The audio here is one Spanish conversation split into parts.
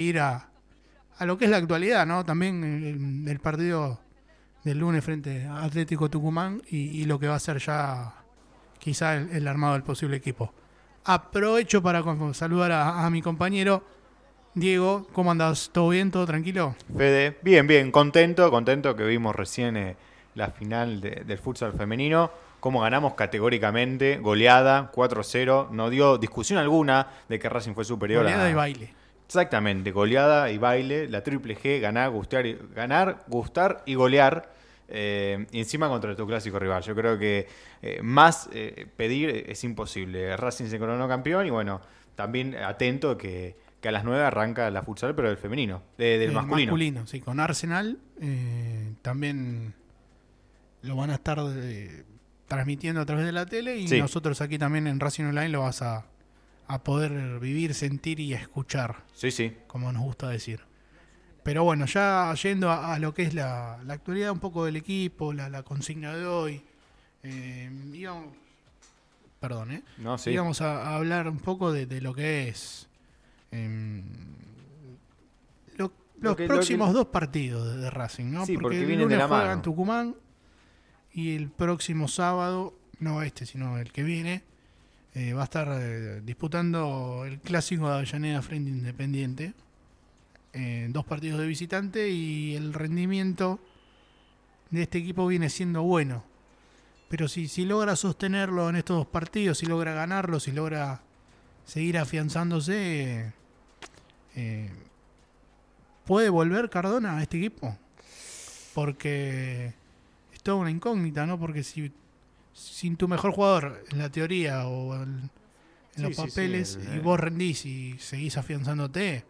ir a, a lo que es la actualidad, ¿no? También el, el partido del lunes frente a Atlético Tucumán y, y lo que va a ser ya quizá el, el armado del posible equipo. Aprovecho para saludar a, a mi compañero Diego. ¿Cómo andas? ¿Todo bien? ¿Todo tranquilo? Fede, bien, bien, contento, contento que vimos recién eh, la final de- del futsal femenino, cómo ganamos categóricamente, goleada, 4-0, no dio discusión alguna de que Racing fue superior Goleada a... y baile. Exactamente, goleada y baile, la triple G, ganar, gustar y, ganar, gustar y golear, eh, encima contra tu clásico rival. Yo creo que eh, más eh, pedir es imposible. Racing se coronó campeón y bueno, también atento que, que a las 9 arranca la futsal, pero del femenino, de- del El masculino. sí, con Arsenal. eh, también lo van a estar transmitiendo a través de la tele y Sí. nosotros aquí también en Racing Online lo vas a, a poder vivir, sentir y escuchar, Sí, sí. como nos gusta decir. Pero bueno, ya yendo a, a lo que es la, la actualidad un poco del equipo, la, la consigna de hoy, eh, íbamos, perdón, ¿eh? No, sí. íbamos a, a hablar un poco de, de lo que es lo- Lo los lo próximos que- dos partidos de, de Racing, ¿no? Sí, porque el vienen de lunes la mano. en Tucumán y el próximo sábado, no este, sino el que viene, eh, va a estar eh, disputando el clásico de Avellaneda frente Independiente. eh, dos partidos de visitante y el rendimiento de este equipo viene siendo bueno. Pero si, si logra sostenerlo en estos dos partidos, si logra ganarlo, si logra seguir afianzándose, ¿puede volver Cardona a este equipo? Porque es toda una incógnita, ¿no? Porque si sin tu mejor jugador en la teoría o en, en Sí, los sí, sí, papeles el- y vos rendís y seguís afianzándote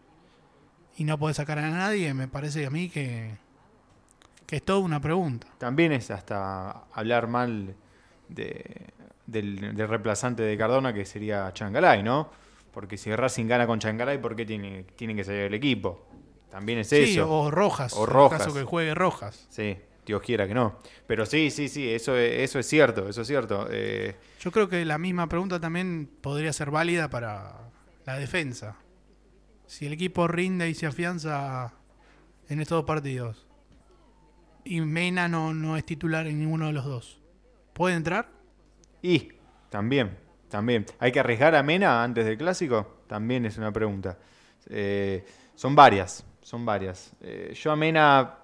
y no podés sacar a nadie, me parece a mí que, que es toda una pregunta. También es hasta hablar mal de- del, del reemplazante de Cardona, que sería Changalay, ¿no? Porque si Racing gana con Changalay, ¿por qué tiene, tiene que salir el equipo? También es Sí, eso. o Rojas. O en Rojas. caso que juegue Rojas. Sí, Dios quiera que no. Pero sí, sí, sí, eso, es- eso es cierto, eso es cierto. Eh, Yo creo que la misma pregunta también podría ser válida para la defensa. Si el equipo rinde y se afianza en estos dos partidos y Mena no, no es titular en ninguno de los dos, ¿puede entrar? y también, también. ¿Hay que arriesgar a Mena antes del clásico? También es una pregunta. Eh, son varias, son varias. Eh, yo a Mena,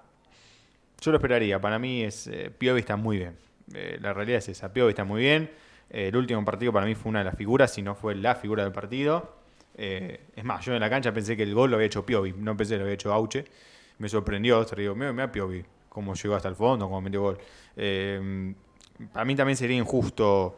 yo lo esperaría. Para mí es eh, Piovi está muy bien. Eh, la realidad es esa, Piovi está muy bien. Eh, el último partido para mí fue una de las figuras, si no fue la figura del partido. Eh, es más, yo en la cancha pensé que el gol lo había hecho Piovi, no pensé que lo había hecho Auche. Me sorprendió, te digo, mira, mira Piovi, cómo llegó hasta el fondo, cómo metió gol. Para mí también sería injusto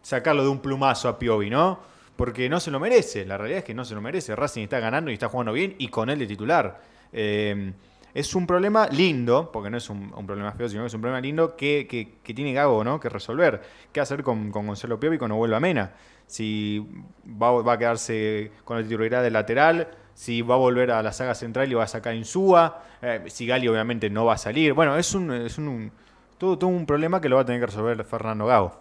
sacarlo de un plumazo a Piovi, ¿no? Porque no se lo merece, la realidad es que no se lo merece. Racing está ganando y está jugando bien y con él de titular. Eh, es un problema lindo, porque no es un, un problema feo, sino que es un problema lindo que, que- que tiene Gago ¿no? que resolver. ¿Qué hacer con, con Gonzalo Piovi cuando vuelva a Mena? Si va, va a quedarse con la titularidad del lateral, si va a volver a la saga central y va a sacar Insúa, eh, si Gali obviamente no va a salir. Bueno, es un, es un, un- todo, todo un problema que lo va a tener que resolver Fernando Gago.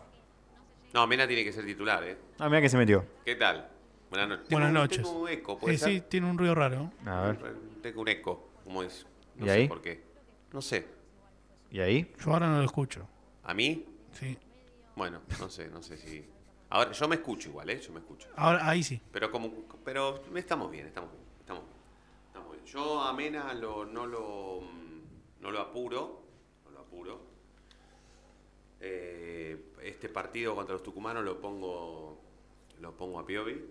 No, Mena tiene que ser titular, ¿eh? Ah, mira que se metió. ¿Qué tal? Buenas noches. Buenas Tengo- noches. Tengo un eco, ¿puede Eh, ser? sí, tiene un ruido raro. A ver. Tengo un eco, ¿cómo es? No ¿Y sé ahí? por qué. No sé. ¿Y ahí? Yo ahora no lo escucho. ¿A mí? Sí. Bueno, no sé, no sé si... Ahora, yo me escucho igual, ¿eh? Yo me escucho. Ahora, ahí sí. Pero como, pero estamos bien, estamos bien, estamos bien, estamos bien. Yo a Mena lo, no lo no lo apuro, no lo apuro. Eh, este partido contra los tucumanos lo pongo lo pongo a Piovi.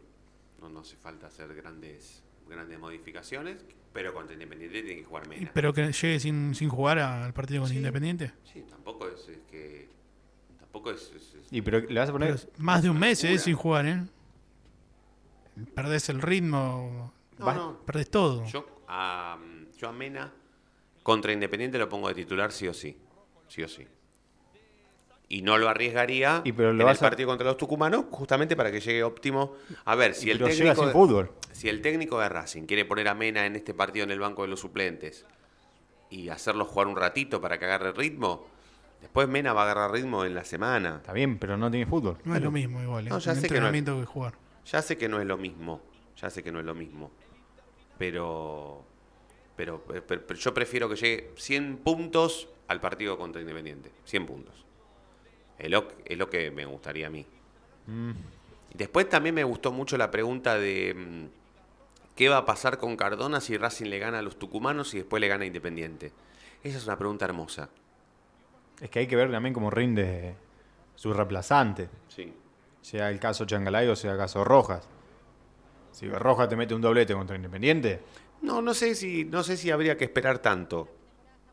No, no hace falta hacer grandes grandes modificaciones, pero contra Independiente tiene que jugar Mena. Pero que llegue sin, sin jugar al partido con Sí. Independiente. Sí, tampoco es, es que tampoco es, es- es- ¿Y pero le vas a poner? Más de un mes eh, sin jugar, ¿eh? Perdés el ritmo, No, no. perdés todo. Yo a, yo a Mena contra Independiente lo pongo de titular sí o sí. Sí o sí. Y no lo arriesgaría Y pero lo en el a- partido contra los tucumanos justamente para que llegue óptimo. A ver, si el, pero llega técnico sin de, fútbol. si el técnico de Racing quiere poner a Mena en este partido en el banco de los suplentes y hacerlo jugar un ratito para que agarre ritmo, después Mena va a agarrar ritmo en la semana. Está bien, pero no tiene fútbol. No es lo mismo igual, ¿eh? No, ya sé que no es- que jugar. Ya sé que no es lo mismo. Ya sé que no es lo mismo. pero, pero, pero- pero yo prefiero que llegue 100 puntos al partido contra Independiente. 100 puntos. Es lo, es lo que me gustaría a mí. Mm, Después también me gustó mucho la pregunta de mm, qué va a pasar con Cardona si Racing le gana a los tucumanos y después le gana a Independiente. Esa es una pregunta hermosa. Es que hay que ver también cómo rinde su reemplazante. Sí. Sea el caso Changalay o sea el caso Rojas. Si Rojas te mete un doblete contra Independiente, No, no sé si, no sé si habría que esperar tanto.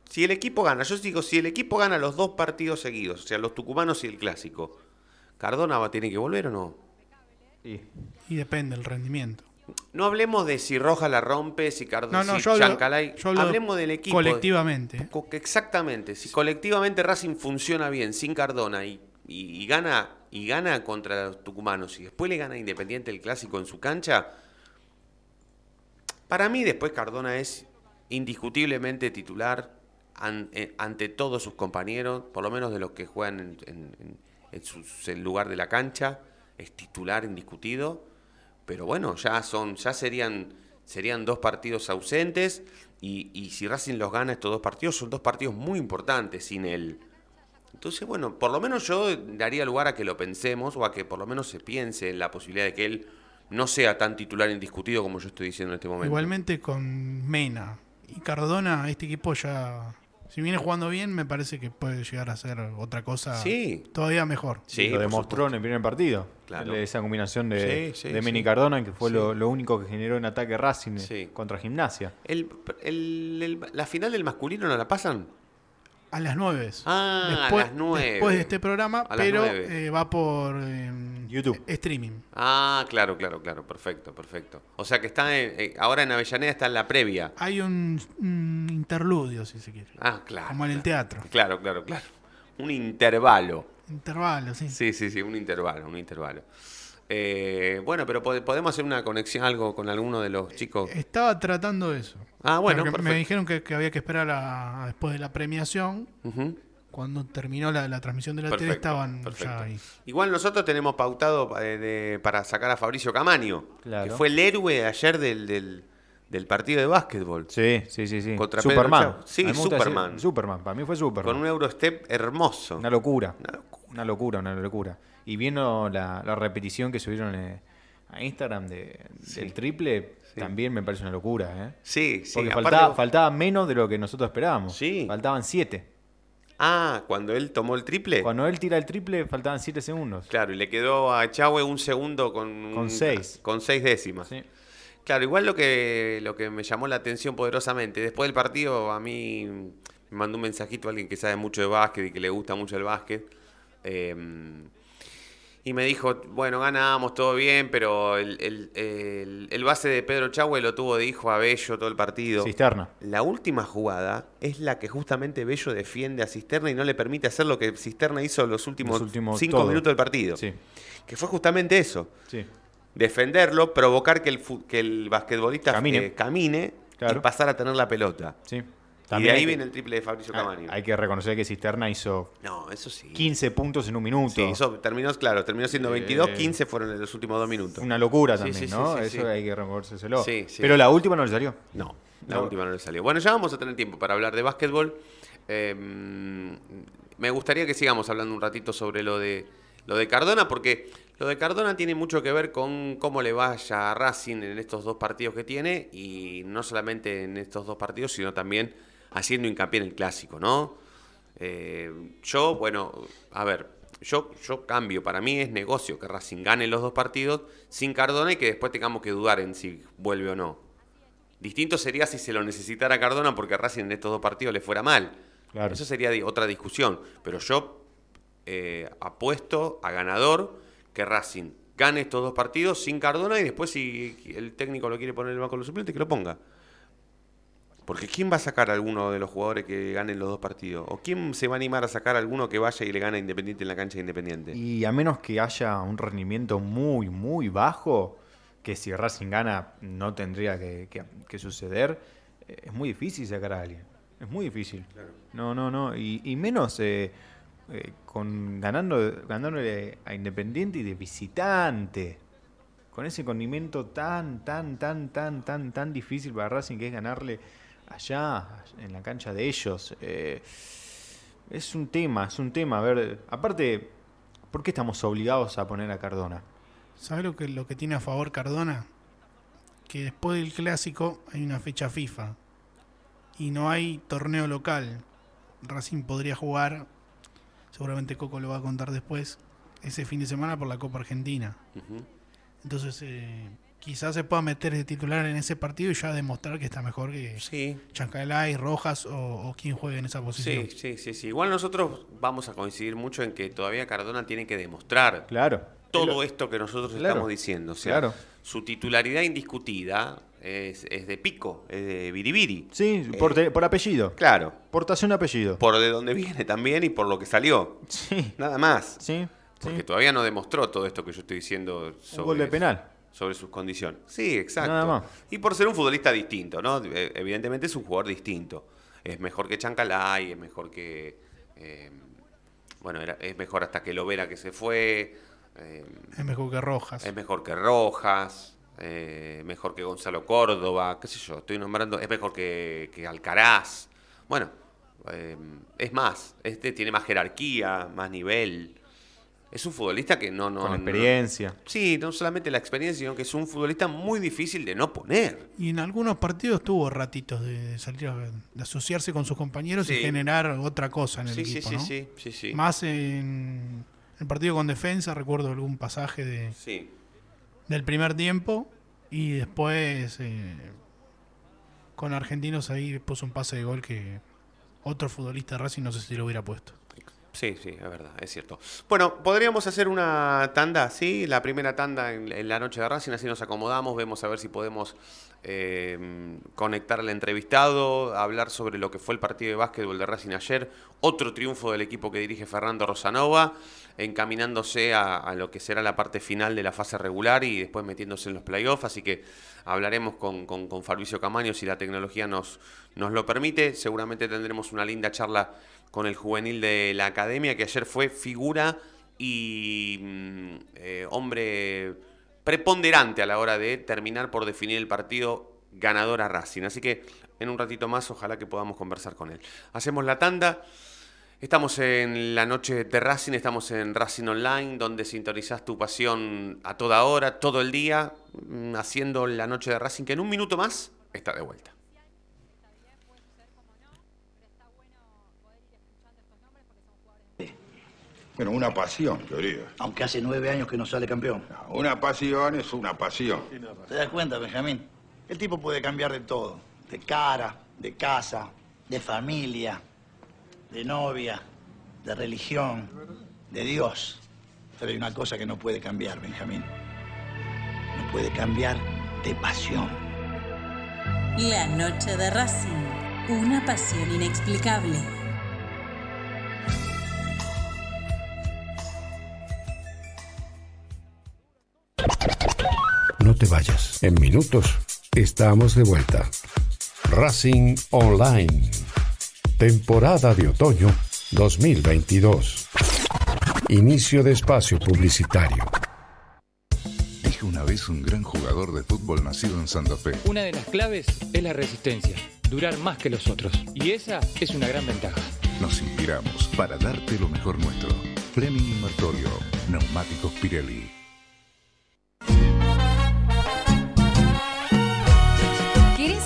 Si el equipo gana, yo digo, si el equipo gana los dos partidos seguidos, o sea, los tucumanos y el clásico, ¿Cardona va a tener que volver o no? y Y depende del rendimiento. No hablemos de si Rojas la rompe, si Cardona, No, no, si yo hablo, Chancalay. yo hablo Hablemos del equipo. colectivamente. Co- Exactamente. Si colectivamente Racing funciona bien sin Cardona y, y- y gana y gana contra los tucumanos y después le gana a Independiente el clásico en su cancha, para mí después Cardona es indiscutiblemente titular an- eh, ante todos sus compañeros, por lo menos de los que juegan en, en- en- en su en lugar de la cancha, es titular indiscutido. Pero bueno, ya son, ya serían, serían dos partidos ausentes. Y, y si Racing los gana estos dos partidos, son dos partidos muy importantes sin él. Entonces, bueno, por lo menos yo daría lugar a que lo pensemos o a que por lo menos se piense en la posibilidad de que él no sea tan titular indiscutido como yo estoy diciendo en este momento. Igualmente con Mena y Cardona, este equipo ya, si viene jugando bien, me parece que puede llegar a ser otra cosa Sí. todavía mejor. Sí, lo demostró en el primer partido. Claro. Esa combinación de, Sí, sí, de Meni. Cardona, que fue Sí. lo, lo único que generó en ataque Racing Sí. contra Gimnasia. El- el- el- ¿La final del masculino no la pasan? A las 9. Ah, a las nueve. Después de este programa, A pero eh, va por eh, YouTube. streaming. Ah, claro, claro, claro, perfecto, perfecto. O sea que está en- eh, ahora en Avellaneda está en la previa. Hay un, un interludio, si se quiere. Ah, claro. Como en el teatro. Claro, claro, claro. Un intervalo. Intervalo, sí. Sí, sí, sí, un intervalo, un intervalo. Eh, bueno, pero pod- podemos hacer una conexión, algo con alguno de los chicos. Estaba tratando eso. Ah, bueno, me dijeron que, que había que esperar a, a después de la premiación. Ujú. Cuando terminó la, la transmisión de la tele Perfecto, estaban perfecto. ya ahí. Igual nosotros tenemos pautado eh, de- para sacar a Fabricio Camaño, Claro. que fue el héroe ayer del, del, del partido de básquetbol. Sí, sí, sí, sí. Contra Pedro Superman. Chau. Sí, Superman. Superman, para mí fue Superman. Con un Eurostep hermoso. Una locura. Una locura. Una locura, una locura. Y viendo la, la repetición que subieron eh, a Instagram de- Sí. del triple, Sí. también me parece una locura. ¿eh? Sí, sí. Porque faltaba, faltaba menos de lo que nosotros esperábamos. Sí. Faltaban siete. Ah, cuando él tomó el triple. Cuando él tira el triple, faltaban siete segundos. Claro, y le quedó a Chahue un segundo con, Con seis. Con seis décimas. Sí. Claro, igual lo que, lo que me llamó la atención poderosamente, después del partido a mí me mandó un mensajito a alguien que sabe mucho de básquet y que le gusta mucho el básquet. eh, y me dijo, bueno, ganamos, todo bien, pero el, el- el- el base de Pedro Chahue lo tuvo de hijo a Bello todo el partido. Cisterna. La última jugada es la que justamente Bello defiende a Cisterna y no le permite hacer lo que Cisterna hizo los últimos, Los últimos cinco todo. minutos del partido. Sí, Que fue justamente eso sí. defenderlo, provocar que el, que el basquetbolista Camine. eh, camine Claro. y pasar a tener la pelota. sí. Y de También ahí que- viene el triple de Fabricio Camaño. Hay que reconocer que Cisterna hizo No, eso sí. 15 puntos en un minuto. Sí, eso terminó, claro, terminó siendo 22, Eh, 15 fueron en los últimos dos minutos. Una locura también, sí, ¿no? sí, Eso hay que reconocérselo. Sí, sí. Pero la última no le salió. No, la No. última no le salió. Bueno, ya vamos a tener tiempo para hablar de básquetbol. Eh, me gustaría que sigamos hablando un ratito sobre lo de lo de Cardona, porque lo de Cardona tiene mucho que ver con cómo le vaya a Racing en estos dos partidos que tiene, y no solamente en estos dos partidos, sino también haciendo hincapié en el clásico, ¿no? Eh, yo, bueno, a ver, yo, yo cambio, para mí es negocio que Racing gane los dos partidos sin Cardona y que después tengamos que dudar en si vuelve o no. Distinto sería si se lo necesitara Cardona porque a Racing en estos dos partidos le fuera mal. Claro. Eso sería otra discusión. Pero yo eh, apuesto a ganador que Racing gane estos dos partidos sin Cardona y después si el técnico lo quiere poner en el banco de los suplentes, que lo ponga. Porque ¿quién va a sacar a alguno de los jugadores que ganen los dos partidos? ¿O quién se va a animar a sacar a alguno que vaya y le gane Independiente en la cancha de Independiente? Y a menos que haya un rendimiento muy, muy bajo, que si Racing gana no tendría que, que- que suceder, eh, es muy difícil sacar a alguien. Es muy difícil. No, no, no. Y, y menos eh, eh, con ganando, ganándole a Independiente y de visitante. con ese condimento tan, tan, tan, tan, tan, tan difícil para Racing que es ganarle allá, en la cancha de ellos. Eh, es un tema, es un tema. A ver, aparte, ¿por qué estamos obligados a poner a Cardona? ¿Sabes lo que, lo que tiene a favor Cardona? Que después del clásico hay una fecha FIFA y no hay torneo local. Racing podría jugar, seguramente Coco lo va a contar después, ese fin de semana por la Copa Argentina. Entonces, eh, quizás se pueda meter de titular en ese partido y ya demostrar que está mejor que Sí, Chancalay, Rojas o, o quien juegue en esa posición. sí, sí, sí, sí. Igual nosotros vamos a coincidir mucho en que todavía Cardona tiene que demostrar Claro. todo esto que nosotros Claro. estamos diciendo. O sea, Claro. su titularidad indiscutida es, es de pico, es de biribiri. Sí, por, te- por apellido. Claro, Portación apellido. por de dónde viene también y por lo que salió. Sí, Nada más. sí. Porque sí. todavía no demostró todo esto que yo estoy diciendo sobre, Un gol de penal. Sobre sus condiciones. Sí, exacto. Nada más. Y por ser un futbolista distinto, ¿no? Eh, Evidentemente es un jugador distinto. Es mejor que Chancalay, es mejor que. eh, bueno, era- es mejor hasta que Lovera que se fue. eh, Es mejor que Rojas. es mejor que Rojas. eh, mejor que Gonzalo Córdoba. ¿Qué sé yo? Estoy nombrando. Es mejor que, que Alcaraz. Bueno, eh, es más. Este tiene más jerarquía, más nivel. Es un futbolista que no. no Con no- experiencia. Sí, no solamente la experiencia, sino que es un futbolista muy difícil de no poner. Y en algunos partidos tuvo ratitos de, salir, a- de asociarse con sus compañeros y generar otra cosa en el Sí, sí, equipo, sí, ¿no? sí, sí, sí. Más en el partido con defensa, recuerdo algún pasaje de, Sí. del primer tiempo y después eh, con Argentinos ahí puso un pase de gol que otro futbolista de Racing no sé si lo hubiera puesto. Sí, sí, es verdad, es cierto. Bueno, podríamos hacer una tanda, ¿sí? La primera tanda en, la noche de Racing, así nos acomodamos, vemos a ver si podemos eh, conectar al entrevistado, hablar sobre lo que fue el partido de básquetbol de Racing ayer, otro triunfo del equipo que dirige Fernando Rosanova, encaminándose a, lo que será la parte final de la fase regular y después metiéndose en los playoffs, así que hablaremos con, con, con Fabricio Camaño si la tecnología nos, nos lo permite, seguramente tendremos una linda charla con el juvenil de la academia, que ayer fue figura y mm, eh, hombre preponderante a la hora de terminar por definir el partido ganador a Racing. Así que en un ratito más ojalá que podamos conversar con él. Hacemos la tanda. Estamos en la noche de Racing, estamos en Racing Online, donde sintonizás tu pasión a toda hora, todo el día, mm, haciendo la noche de Racing, que en un minuto más está de vuelta. Bueno, una pasión, querido. Aunque hace nueve años que no sale campeón. Una pasión es una pasión. ¿Te das cuenta, Benjamín? El tipo puede cambiar de todo. De cara, de casa, de familia, de novia, de religión, de Dios. Pero hay una cosa que no puede cambiar, Benjamín. No puede cambiar de pasión. La noche de Racing, una pasión inexplicable. No te vayas. En minutos estamos de vuelta. Racing Online. Temporada de otoño 2022. Inicio de espacio publicitario. Dijo una vez un gran jugador de fútbol nacido en Santa Fe. Una de las claves es la resistencia, durar más que los otros. Y esa es una gran ventaja. Nos inspiramos para darte lo mejor nuestro. Fleming Invertorio, Neumáticos Pirelli.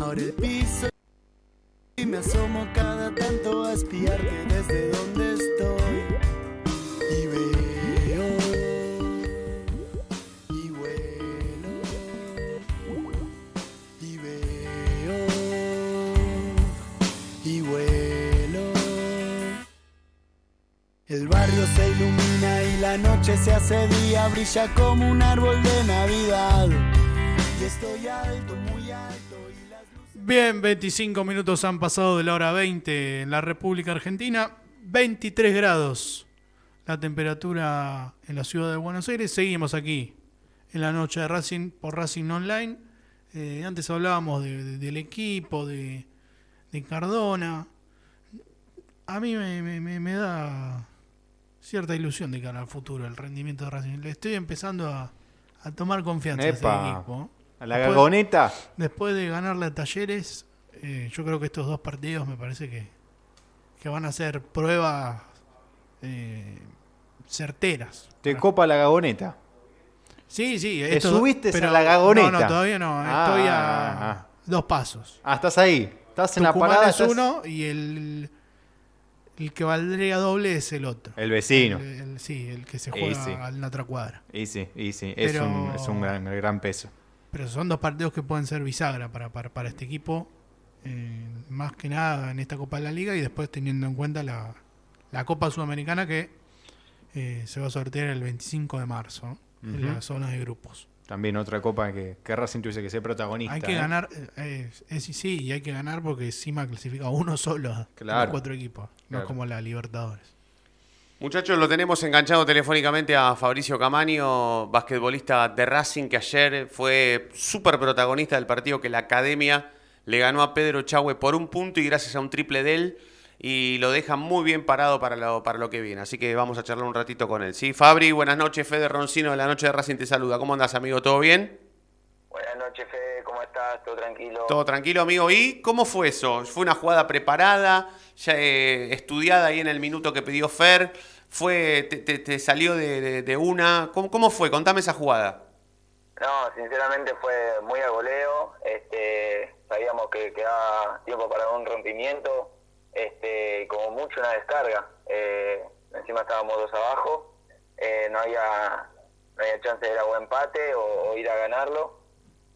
Ahora el piso y me asomo cada tanto a espiarte desde donde estoy. Y veo y vuelo y veo y vuelo. El barrio se ilumina y la noche se hace día, brilla como un árbol de Navidad. Estoy alto, muy alto. Y las Bien, 25 minutos han pasado de la hora 20 en la República Argentina. 23 grados la temperatura en la ciudad de Buenos Aires. Seguimos aquí en la noche de Racing por Racing Online. Eh, antes hablábamos de- de- del equipo, de, de Cardona. A mí me, me- me- me da cierta ilusión de cara al futuro el rendimiento de Racing. Le estoy empezando a, a tomar confianza a ese Epa, equipo. A la Después- gagoneta. Después de ganarle a Talleres, eh, yo creo que estos dos partidos me parece que, que van a ser pruebas eh, certeras. Te copa la gagoneta. Sí, sí. Te estos subiste pero- a la gagoneta. No, no, todavía no. Ah, Estoy a ah, ah. dos pasos. Ah, estás ahí. Estás en la Tucumán parada. es estás- uno y el, el que valdría doble es el otro. El vecino. El- el- sí, el que se juega sí. en la otra cuadra. Y sí, y sí. Es un, es un gran, gran peso. Pero son dos partidos que pueden ser bisagra para, para, para este equipo, eh, más que nada en esta Copa de la Liga y después teniendo en cuenta la, la Copa Sudamericana que eh, se va a sortear el 25 de marzo ¿no? en la zona de grupos. También otra copa que, que Racing tuviese que ser protagonista. Hay que ¿eh? ganar, eh, es, es- sí, y hay que ganar porque encima clasifica uno solo Claro. los cuatro equipos, no Claro. es como la Libertadores. Muchachos, lo tenemos enganchado telefónicamente a Fabricio Camaño, basquetbolista de Racing, que ayer fue súper protagonista del partido que la academia le ganó a Pedro Chagüe por un punto y gracias a un triple de él. Y lo deja muy bien parado para lo, para lo que viene. Así que vamos a charlar un ratito con él. Sí, Fabri, buenas noches. Fede Roncino de la Noche de Racing te saluda. ¿Cómo andas, amigo? ¿Todo bien? Buenas noches, Fede, ¿cómo estás? ¿Todo tranquilo? Todo tranquilo, amigo. ¿Y cómo fue eso? ¿Fue una jugada preparada, ya eh, estudiada ahí en el minuto que pidió Fer? ¿Fue, te, te- te salió de, de- de una? ¿Cómo, ¿Cómo fue? Contame esa jugada. No, sinceramente fue muy a goleo. Este, sabíamos que quedaba tiempo para un rompimiento, este, como mucho una descarga. Eh, encima estábamos dos abajo, eh, no había no había chance de ir a buen empate o, o ir a ganarlo.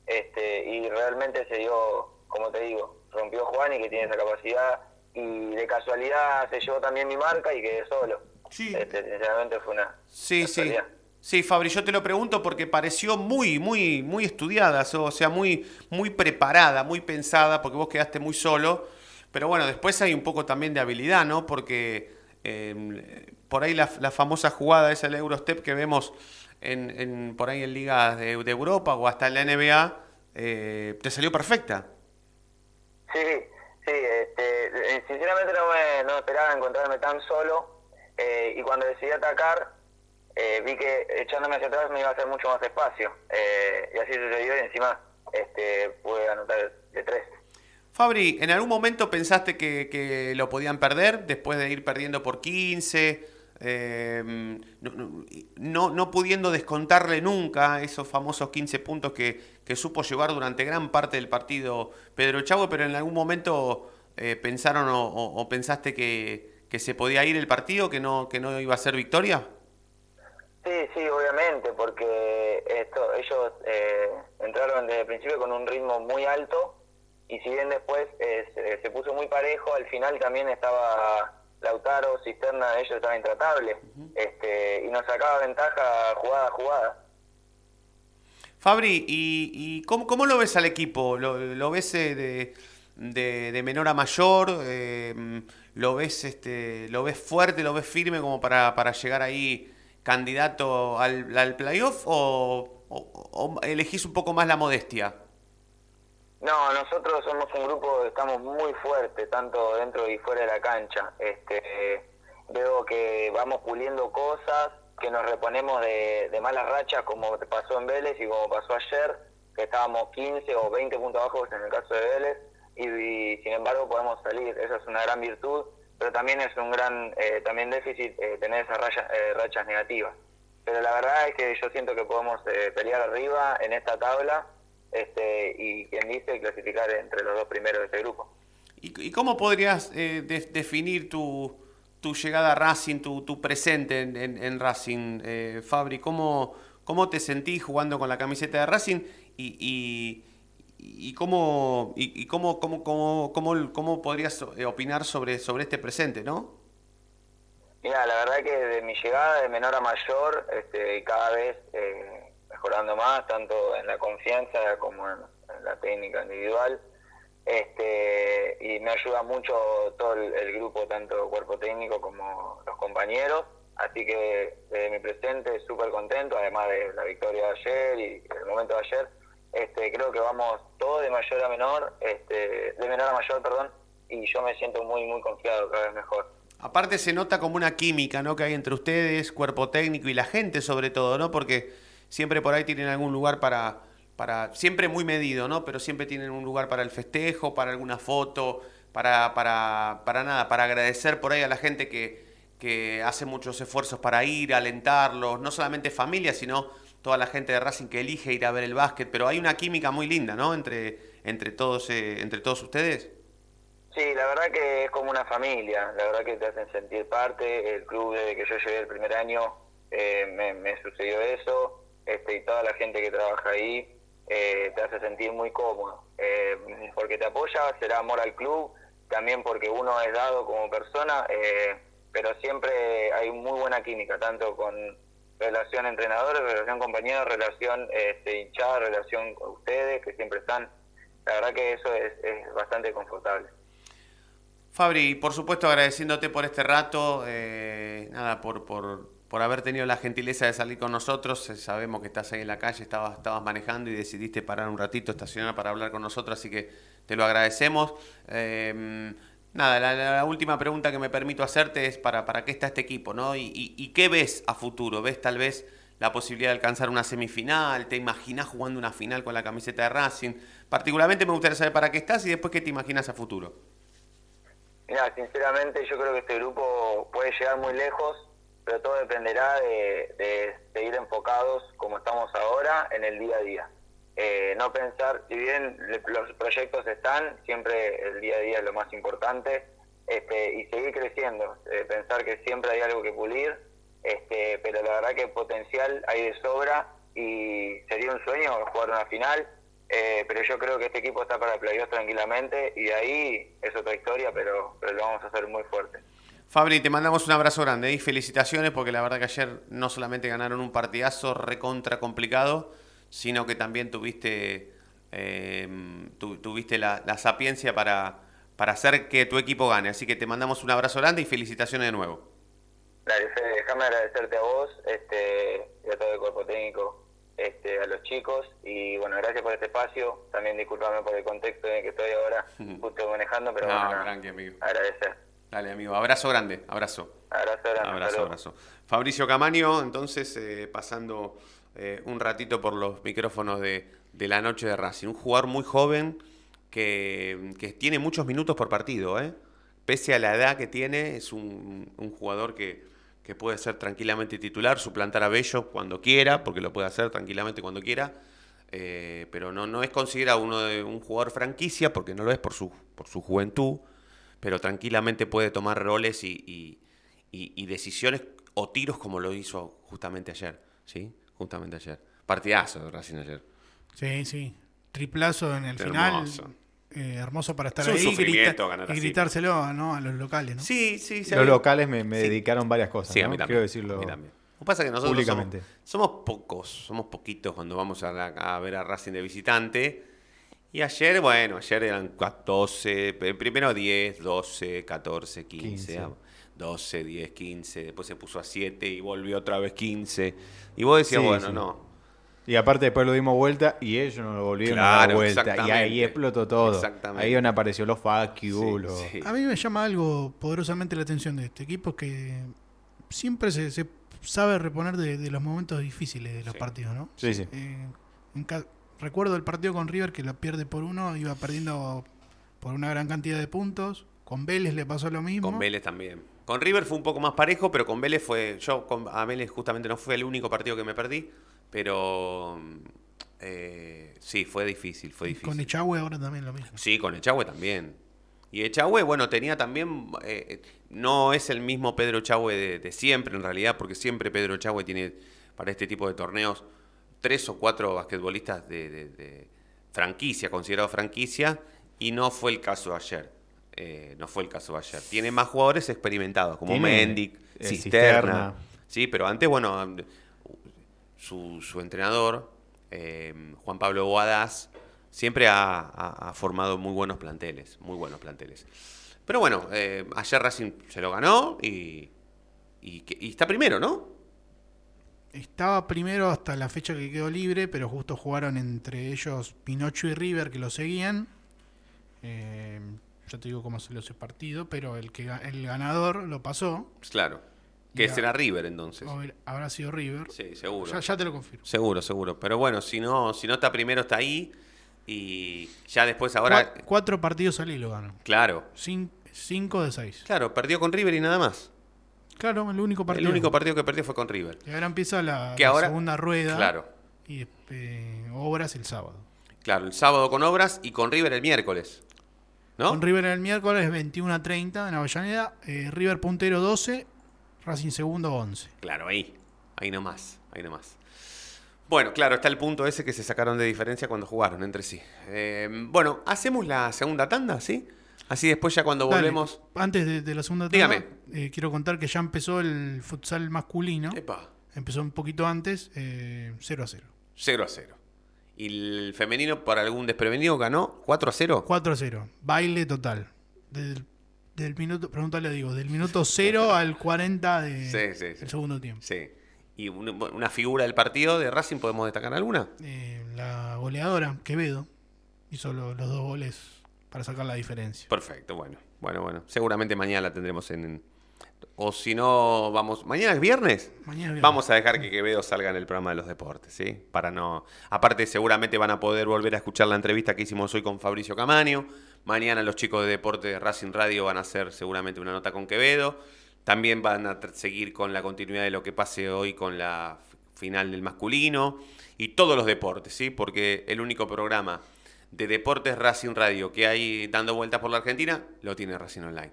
Este, y realmente se dio, como te digo, rompió Juan y que tiene esa capacidad, y de casualidad se llevó también mi marca y quedé solo. Sí. Este, sinceramente fue una... Sí, sí. Sí, Fabri, yo te lo pregunto porque pareció muy, muy, muy estudiada, o sea, muy, muy preparada, muy pensada, porque vos quedaste muy solo. Pero bueno, después hay un poco también de habilidad, ¿no? Porque eh, por ahí la, la famosa jugada esa del Eurostep que vemos en, en- por ahí en ligas de, de Europa o hasta en la NBA, eh, te salió perfecta. Sí, sí, este, eh, sinceramente no me no esperaba encontrarme tan solo eh, y cuando decidí atacar eh, vi que echándome hacia atrás me iba a hacer mucho más espacio y así sucedió y encima este, pude anotar de tres. Fabri, ¿en algún momento pensaste que, que lo podían perder después de ir perdiendo por 15? Eh, no, no- pudiendo descontarle nunca esos famosos 15 puntos que, que supo llevar durante gran parte del partido Pedro Chavo, pero en algún momento eh, pensaron o pensaste que, que se podía ir el partido, que no, que no iba a ser victoria? Sí, sí, obviamente, porque esto, ellos eh, entraron desde el principio con un ritmo muy alto y si bien después eh, se, se puso muy parejo, al final también estaba Lautaro, Cisterna, ellos estaban intratables este, y nos sacaba ventaja jugada a jugada. Fabri, ¿y, y cómo, cómo lo ves al equipo? ¿Lo, lo ves eh, de, de- de menor a mayor? Eh, ¿Lo ves este, lo ves fuerte, lo ves firme como para, para llegar ahí candidato al, al playoff o, o- o elegís un poco más la modestia? No, nosotros somos un grupo estamos muy fuertes, tanto dentro y fuera de la cancha. Este, veo que vamos puliendo cosas, que nos reponemos de, de malas rachas, como pasó en Vélez y como pasó ayer, que estábamos 15 o 20 puntos abajo en el caso de Vélez, y, sin embargo podemos salir. Esa es una gran virtud, pero también es un gran eh, también déficit eh, tener esas raya- eh, rachas negativas. Pero la verdad es que yo siento que podemos eh, pelear arriba en esta tabla este, y quien dice clasificar entre los dos primeros de este grupo. ¿Y, y cómo podrías eh, de- definir tu, tu llegada a Racing, tu, tu presente en, en- en Racing, eh, Fabri? ¿Cómo, ¿Cómo te sentís jugando con la camiseta de Racing? Y, y, y cómo, y, y cómo, cómo, cómo, cómo, cómo podrías eh, opinar sobre, sobre este presente, no? Mira, la verdad que de mi llegada de menor a mayor, este, cada vez eh, mejorando más, tanto en la confianza como en, la técnica individual, este, y me ayuda mucho todo el, el grupo, tanto cuerpo técnico como los compañeros, así que desde mi presente súper contento, además de la victoria de ayer y el momento de ayer, este, creo que vamos todos de mayor a menor, este, de menor a mayor, perdón, y yo me siento muy, muy confiado, cada vez mejor. Aparte se nota como una química, ¿no? Que hay entre ustedes, cuerpo técnico y la gente sobre todo, ¿no? Porque siempre por ahí tienen algún lugar para, para siempre muy medido, ¿no? Pero siempre tienen un lugar para el festejo, para alguna foto, para, para, para nada, para agradecer por ahí a la gente que, que hace muchos esfuerzos para ir, alentarlos, no solamente familia, sino toda la gente de Racing que elige ir a ver el básquet, pero hay una química muy linda, ¿no? Entre, entre, todos, eh, entre todos ustedes. Sí, la verdad que es como una familia, la verdad que te hacen sentir parte, el club desde que yo llegué el primer año eh, me, me sucedió eso, este, y toda la gente que trabaja ahí eh, te hace sentir muy cómodo, eh, porque te apoya, será amor al club, también porque uno es dado como persona, eh, pero siempre hay muy buena química, tanto con relación entrenadores, relación compañeros, relación este, hinchada, relación con ustedes, que siempre están, la verdad que eso es, es bastante confortable. Fabri, por supuesto agradeciéndote por este rato, eh, nada, por, por, por haber tenido la gentileza de salir con nosotros. Eh, Sabemos que estás ahí en la calle, estabas, estabas manejando y decidiste parar un ratito, estacionar para hablar con nosotros, así que te lo agradecemos. Eh, nada, la, última pregunta que me permito hacerte es para, para qué está este equipo, ¿no? Y qué ves a futuro? ¿Ves tal vez la posibilidad de alcanzar una semifinal? ¿Te imaginas jugando una final con la camiseta de Racing? Particularmente me gustaría saber para qué estás y después qué te imaginas a futuro. Mira, sinceramente yo creo que este grupo puede llegar muy lejos, pero todo dependerá de, de seguir enfocados como estamos ahora en el día a día. Eh, no pensar, si bien los proyectos están, siempre el día a día es lo más importante, este, y seguir creciendo, eh, pensar que siempre hay algo que pulir, este, pero la verdad que potencial hay de sobra y sería un sueño jugar una final Eh, pero yo creo que este equipo está para playoffs tranquilamente y de ahí es otra historia, pero, pero lo vamos a hacer muy fuerte. Fabri, te mandamos un abrazo grande y felicitaciones porque la verdad que ayer no solamente ganaron un partidazo recontra complicado, sino que también tuviste, eh, tu- tuviste la, la sapiencia para, para hacer que tu equipo gane. Así que te mandamos un abrazo grande y felicitaciones de nuevo. Dale, Fede, déjame agradecerte a vos este, y a todo el cuerpo técnico, este, a los chicos y bueno, gracias por este espacio. También disculpame por el contexto en el que estoy ahora, justo manejando, pero No, bueno, tranqui, amigo. agradecer. Dale, amigo. Abrazo grande. Abrazo. Abrazo grande. Abrazo, abrazo. Fabricio Camaño, entonces, eh, pasando eh, un ratito por los micrófonos de, de la noche de Racing. Un jugador muy joven que, que tiene muchos minutos por partido. ¿eh? Pese a la edad que tiene, es un, un jugador que, que puede ser tranquilamente titular, suplantar a Bello cuando quiera, porque lo puede hacer tranquilamente cuando quiera. eh, pero no, no es considerado uno de un jugador franquicia, porque no lo es por su, por su juventud, pero tranquilamente puede tomar roles y, y- y- y decisiones o tiros como lo hizo justamente ayer, ¿sí? Justamente ayer. Partidazo de Racing ayer. Sí, sí. Triplazo en el Hermoso. final. eh, hermoso para estar Es un ahí grita- ganar y gritárselo ¿no? a los locales, ¿no? Sí, sí, Los locales me, me dedicaron varias cosas. Sí, a ¿no? mí también, Quiero decirlo a mí también. Lo que pasa es que nosotros somos, públicamente. somos pocos, somos poquitos cuando vamos a, la- a ver a Racing de visitante. Y ayer, bueno, ayer eran 12, eh, primero 10, 12, 14, 15, 15. ah, 12, 10, 15, después se puso a 7 y volvió otra vez 15. Y vos decías, Sí, bueno, sí. no. Y aparte después lo dimos vuelta y ellos nos lo volvieron a dar Claro, vuelta. Y ahí explotó todo. Exactamente. Ahí donde apareció los fuck you, los- A mí me llama algo poderosamente la atención de este equipo que siempre se, se sabe reponer de, de los momentos difíciles de los partidos, ¿no? Sí, sí. Eh, en recuerdo el partido con River que lo pierde por uno, iba perdiendo por una gran cantidad de puntos. Con Vélez le pasó lo mismo. Con Vélez también. Con River fue un poco más parejo, pero con Vélez fue. Yo con, a Vélez justamente no fue el único partido que me perdí, pero. eh, sí, fue difícil, fue difícil. Con Echagüe ahora también lo mismo. Sí, con Echagüe también. Y Echagüe, bueno, tenía también. eh, no es el mismo Pedro Echagüe de, de siempre, en realidad, porque siempre Pedro Echagüe tiene para este tipo de torneos tres o cuatro basquetbolistas de, de- de franquicia, considerado franquicia, y no fue el caso de ayer. Eh, no fue el caso de ayer. Tiene más jugadores experimentados, como Mendic, eh, Cisterna. Cisterna. Sí, pero antes, bueno, su, su entrenador, eh, Juan Pablo Guadas, siempre ha, ha- ha formado muy buenos planteles, muy buenos planteles. Pero bueno, ayer Racing se lo ganó y, y está primero, ¿no? Estaba primero hasta la fecha que quedó libre, pero justo jugaron entre ellos Pinocho y River que lo seguían. Eh, ya te digo cómo salió ese partido, pero el que el ganador lo pasó. Pues Claro. Que será River entonces. Habrá sido River. Sí, seguro. Ya, ya te lo confirmo. Seguro, seguro. Pero bueno, si no, si no está primero, está ahí. Y ya después ahora. Cua- cuatro partidos al hilo ganó. Claro. Cin- cinco de seis. Claro, perdió con River y nada más. Claro, el único partido. El único partido que perdió fue con River. Y ahora empieza la, Que la ahora- segunda rueda. Claro. Y eh, obras el sábado. Claro, el sábado con Obras y con River el miércoles. ¿No? Con River el miércoles 21 a 30 en Avellaneda. eh, River puntero 12, Racing segundo 11. Claro, ahí. Ahí nomás. Ahí nomás. Bueno, claro, está el punto ese que se sacaron de diferencia cuando jugaron entre sí. Eh, bueno, hacemos la segunda tanda, ¿sí? Así después ya cuando Dale, volvemos. Antes de, de la segunda tanda, Dígame. eh, quiero contar que ya empezó el futsal masculino. Empezó un poquito antes, eh, 0 a 0. 0 a 0. Y el femenino, por algún desprevenido, ganó 4 a 0. 4 a 0. Baile total. Del, del minuto, pregúntale, digo, del minuto 0 al 40 de, Sí, sí, sí. del segundo tiempo. Sí. ¿Y un- una figura del partido de Racing podemos destacar alguna? Eh, la goleadora, Quevedo, hizo lo- los dos goles para sacar la diferencia. Perfecto, bueno. Bueno, bueno. Seguramente mañana la tendremos en. o si no, vamos. ¿Mañana es viernes? Mañana es viernes. Vamos a dejar que Quevedo salga en el programa de los deportes, ¿sí? Para no. Aparte, seguramente van a poder volver a escuchar la entrevista que hicimos hoy con Fabricio Camaño. Mañana los chicos de deporte de Racing Radio van a hacer seguramente una nota con Quevedo. También van a seguir con la continuidad de lo que pase hoy con la final del masculino y todos los deportes, ¿sí? Porque el único programa de Deportes Racing Radio que hay dando vueltas por la Argentina, lo tiene Racing Online.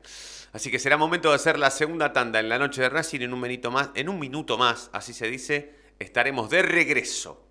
Así que será momento de hacer la segunda tanda en la noche de Racing en un minuto más, en un minuto más, así se dice, estaremos de regreso.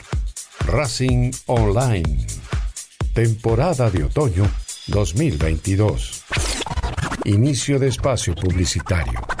Racing Online. Temporada de otoño 2022. Inicio de espacio publicitario.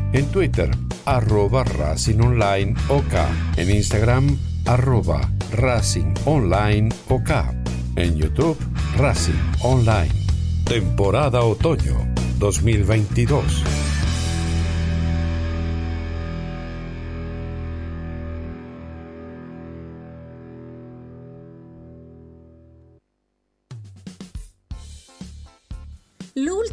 En Twitter, arroba Racing Online OK. En Instagram, arroba Racing Online OK. En YouTube, Racing Online. Temporada Otoño 2022.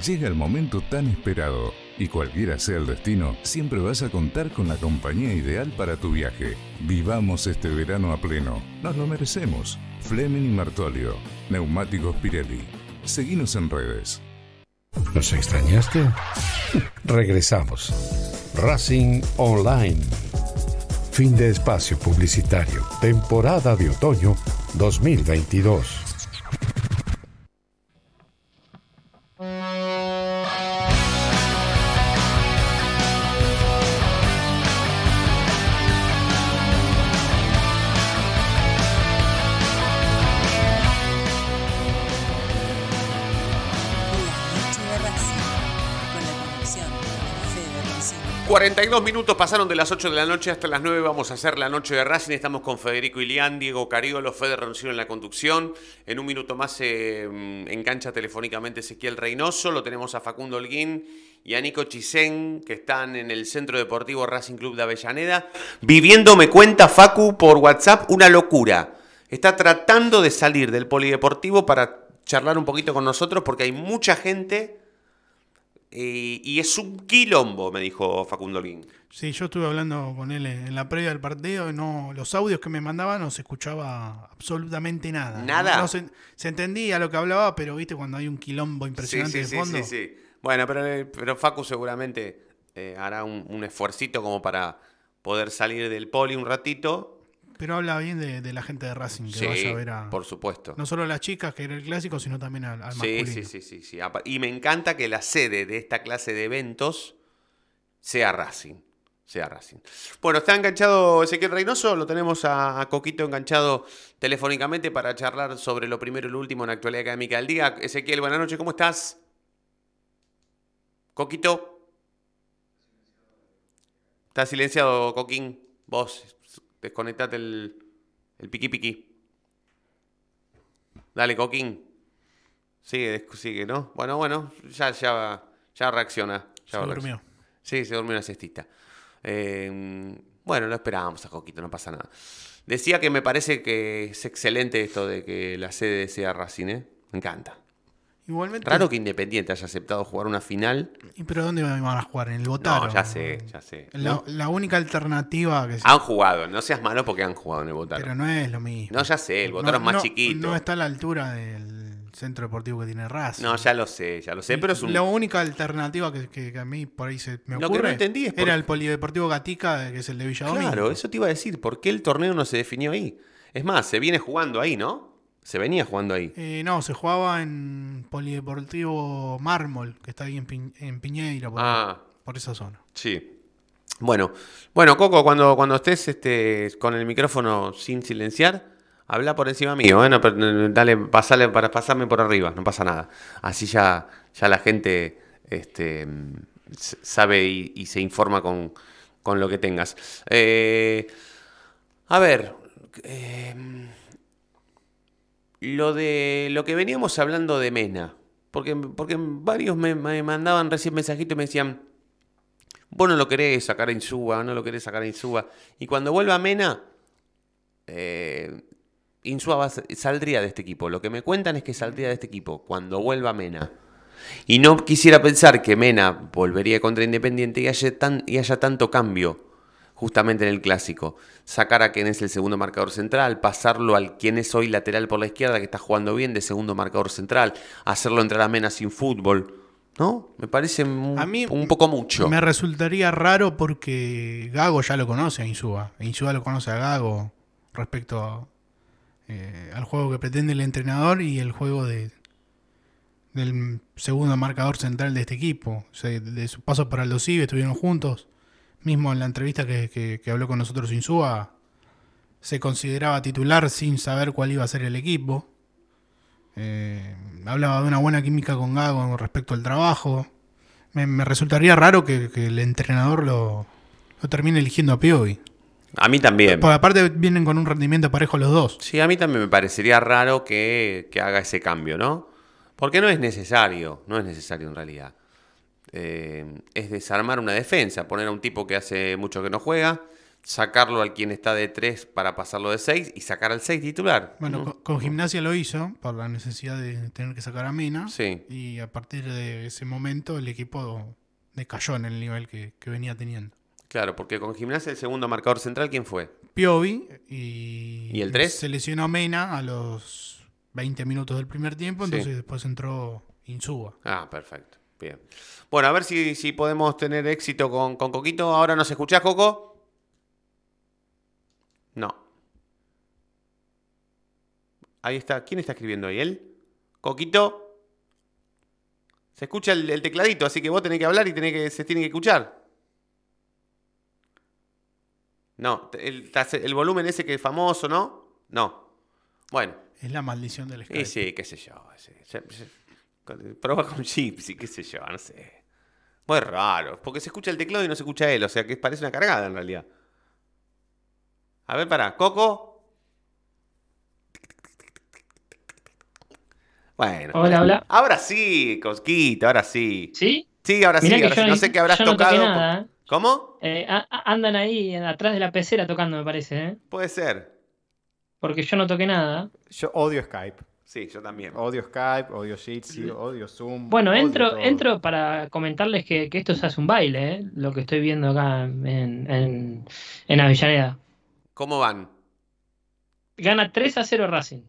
Llega el momento tan esperado y cualquiera sea el destino, siempre vas a contar con la compañía ideal para tu viaje. Vivamos este verano a pleno. Nos lo merecemos. Fleming y Martolio. Neumáticos Pirelli. Seguinos en redes. ¿Nos extrañaste? Regresamos. Racing Online. Fin de espacio publicitario. Temporada de otoño 2022. 42 minutos pasaron de las 8 de la noche hasta las 9. Vamos a hacer la noche de Racing. Estamos con Federico Ilián, Diego Cariolo, Fede Roncino en la conducción. En un minuto más se mm, engancha telefónicamente Ezequiel Reynoso. Lo tenemos a Facundo Holguín y a Nico Chisén, que están en el Centro Deportivo Racing Club de Avellaneda. Viviendo, me cuenta Facu por WhatsApp, una locura. Está tratando de salir del polideportivo para charlar un poquito con nosotros porque hay mucha gente eh, y es un quilombo, me dijo Facundo Holguín. Sí, yo estuve hablando con él en la previa del partido y no, los audios que me mandaba no se escuchaba absolutamente nada. ¿Nada? No, se, se entendía lo que hablaba, pero viste cuando hay un quilombo impresionante sí, sí, de fondo. Sí, sí, sí. Bueno, pero, eh, pero Facu seguramente eh, hará un, un esfuercito como para poder salir del poli un ratito. Pero habla bien de, de la gente de Racing que Sí, vaya a ver a. por supuesto. No solo a las chicas, que era el clásico, sino también al, al Sí, masculino. sí, sí, sí, sí. Y me encanta que la sede de esta clase de eventos sea Racing. Sea Racing. Bueno, está enganchado Ezequiel Reynoso, lo tenemos a, a Coquito enganchado telefónicamente para charlar sobre lo primero y lo último en la actualidad académica del día. Ezequiel, buenas noches, ¿cómo estás? Coquito. Está silenciado, Coquín. Vos, desconectate el, el piqui piqui. Dale, Coquín. Sigue, sigue, ¿no? Bueno, bueno, ya, ya, ya reacciona. Ya Se durmió. Sí, se durmió una cestita. Eh, bueno, lo esperábamos a Coquito, no pasa nada. Decía que me parece que es excelente esto de que la sede sea Racing, ¿eh? Me encanta. Igualmente. Raro que Independiente haya aceptado jugar una final. ¿Y pero dónde van a jugar? ¿En el Botaro? No, ya sé, ya sé. La, la única alternativa que se- Han jugado, no seas malo porque han jugado en el Botaro. Pero no es lo mismo. No, ya sé, el Botaro No- es más chiquito. No está a la altura del centro deportivo que tiene Racing. No, ya lo sé, ya lo sé, pero es un... La única alternativa que, que- que a mí por ahí se me Lo que ocurre no entendí es por- era el polideportivo Gatica, que es el de Villa. Claro, eso te iba a decir, ¿por qué el torneo no se definió ahí? Es más, se viene jugando ahí, ¿no? Se venía jugando ahí. Eh, no, se jugaba en Polideportivo Mármol, que está ahí en, Pi- en Piñeira, por, Ah. por esa zona. Sí. Bueno, bueno, Coco, cuando, cuando estés este, con el micrófono sin silenciar, habla por encima mío, ¿eh? No, dale, pasale, para pasarme por arriba, no pasa nada. Así ya, ya la gente este, sabe y, y se informa con, con lo que tengas. Eh, a ver, eh, lo de lo que veníamos hablando de Mena, porque, porque varios me, mandaban recién mensajitos y me decían, vos no lo querés sacar a Insúa, no lo querés sacar a Insúa. Y cuando vuelva Mena, eh, va saldría de este equipo. Lo que me cuentan es que saldría de este equipo cuando vuelva Mena. Y no quisiera pensar que Mena volvería contra Independiente y haya, tan, y haya tanto cambio justamente en el clásico. Sacar a quien es el segundo marcador central, pasarlo al quien es hoy lateral por la izquierda, que está jugando bien de segundo marcador central, hacerlo entrar a Mena sin fútbol. ¿No? Me parece un, A mí un poco mucho. Me resultaría raro porque Gago ya lo conoce a Insúa. Insúa lo conoce a Gago respecto a, eh, al juego que pretende el entrenador y el juego de del segundo marcador central de este equipo. O sea, de su paso por Aldo Civi estuvieron juntos. Mismo en la entrevista que, que- que habló con nosotros Insúa, se consideraba titular sin saber cuál iba a ser el equipo. Eh, hablaba de una buena química con Gago con respecto al trabajo. Me, me resultaría raro que, que el entrenador lo, lo termine eligiendo a Piovi. A mí también. Por aparte vienen con un rendimiento parejo los dos. Sí, a mí también me parecería raro que, que haga ese cambio, ¿no? Porque no es necesario, no es necesario en realidad. Eh, es desarmar una defensa, poner a un tipo que hace mucho que no juega, sacarlo al quien está de 3 para pasarlo de 6 y sacar al 6 titular. Bueno, ¿no? con, con Gimnasia lo hizo por la necesidad de tener que sacar a Mina. Sí. Y a partir de ese momento el equipo decayó en el nivel que, que venía teniendo. Claro, porque con Gimnasia el segundo marcador central, ¿quién fue? Piovi y, ¿Y el tres? se lesionó Mena a los 20 minutos del primer tiempo, Sí. entonces después entró Insúa. Ah, perfecto. Bien. Bueno, a ver si, si podemos tener éxito con, con Coquito. ¿Ahora nos escuchás, Coco? No. Ahí está. ¿Quién está escribiendo ahí? ¿Él? Coquito. Se escucha el, el tecladito, así que vos tenés que hablar y tenés que, se tiene que escuchar. No, el, el volumen ese que es famoso, ¿no? No. Bueno. Es la maldición del Skype. Y sí, qué sé yo. sí, sí, sí. Prueba con chips y qué sé yo, no sé. Muy raro, porque se escucha el teclado y no se escucha él, o sea que parece una cargada en realidad. A ver, para, Coco. Bueno. Hola, hola. Ahora sí, Cosquito, ahora sí. ¿Sí? Sí, ahora Mirá sí, ahora. No sé qué habrás yo no toqué tocado. nada, ¿eh? ¿Cómo? Eh, andan ahí atrás de la pecera tocando, me parece, ¿eh? Puede ser. Porque yo no toqué nada. Yo odio Skype. Sí, yo también. Odio Skype, odio Jitsi, odio Zoom. Bueno, odio entro, entro para comentarles que, que esto se hace un baile, ¿eh? Lo que estoy viendo acá en, en, en Avellaneda. ¿Cómo van? Gana 3 a 0 Racing.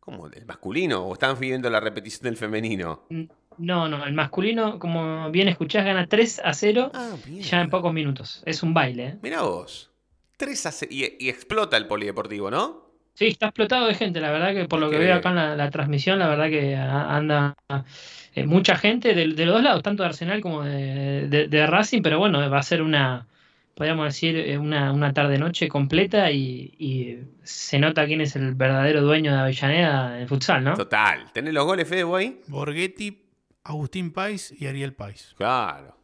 ¿Cómo? ¿Del masculino? ¿O están viendo la repetición del femenino? No, no, el masculino, como bien escuchás, gana 3 a 0 Ah, ya en pocos minutos. Es un baile, ¿eh? Mira vos. 3 a 0. Y, y explota el polideportivo, ¿no? Sí, está explotado de gente, la verdad que por lo que veo acá en la, la transmisión, la verdad que anda eh, mucha gente de, de los dos lados, tanto de Arsenal como de, de- de Racing, pero bueno, va a ser una, podríamos decir, eh, una, una tarde-noche completa y, y se nota quién es el verdadero dueño de Avellaneda en futsal, ¿no? Total. ¿Tenés los goles, Fede, ahí? Borghetti, Agustín Pais y Ariel Pais. Claro.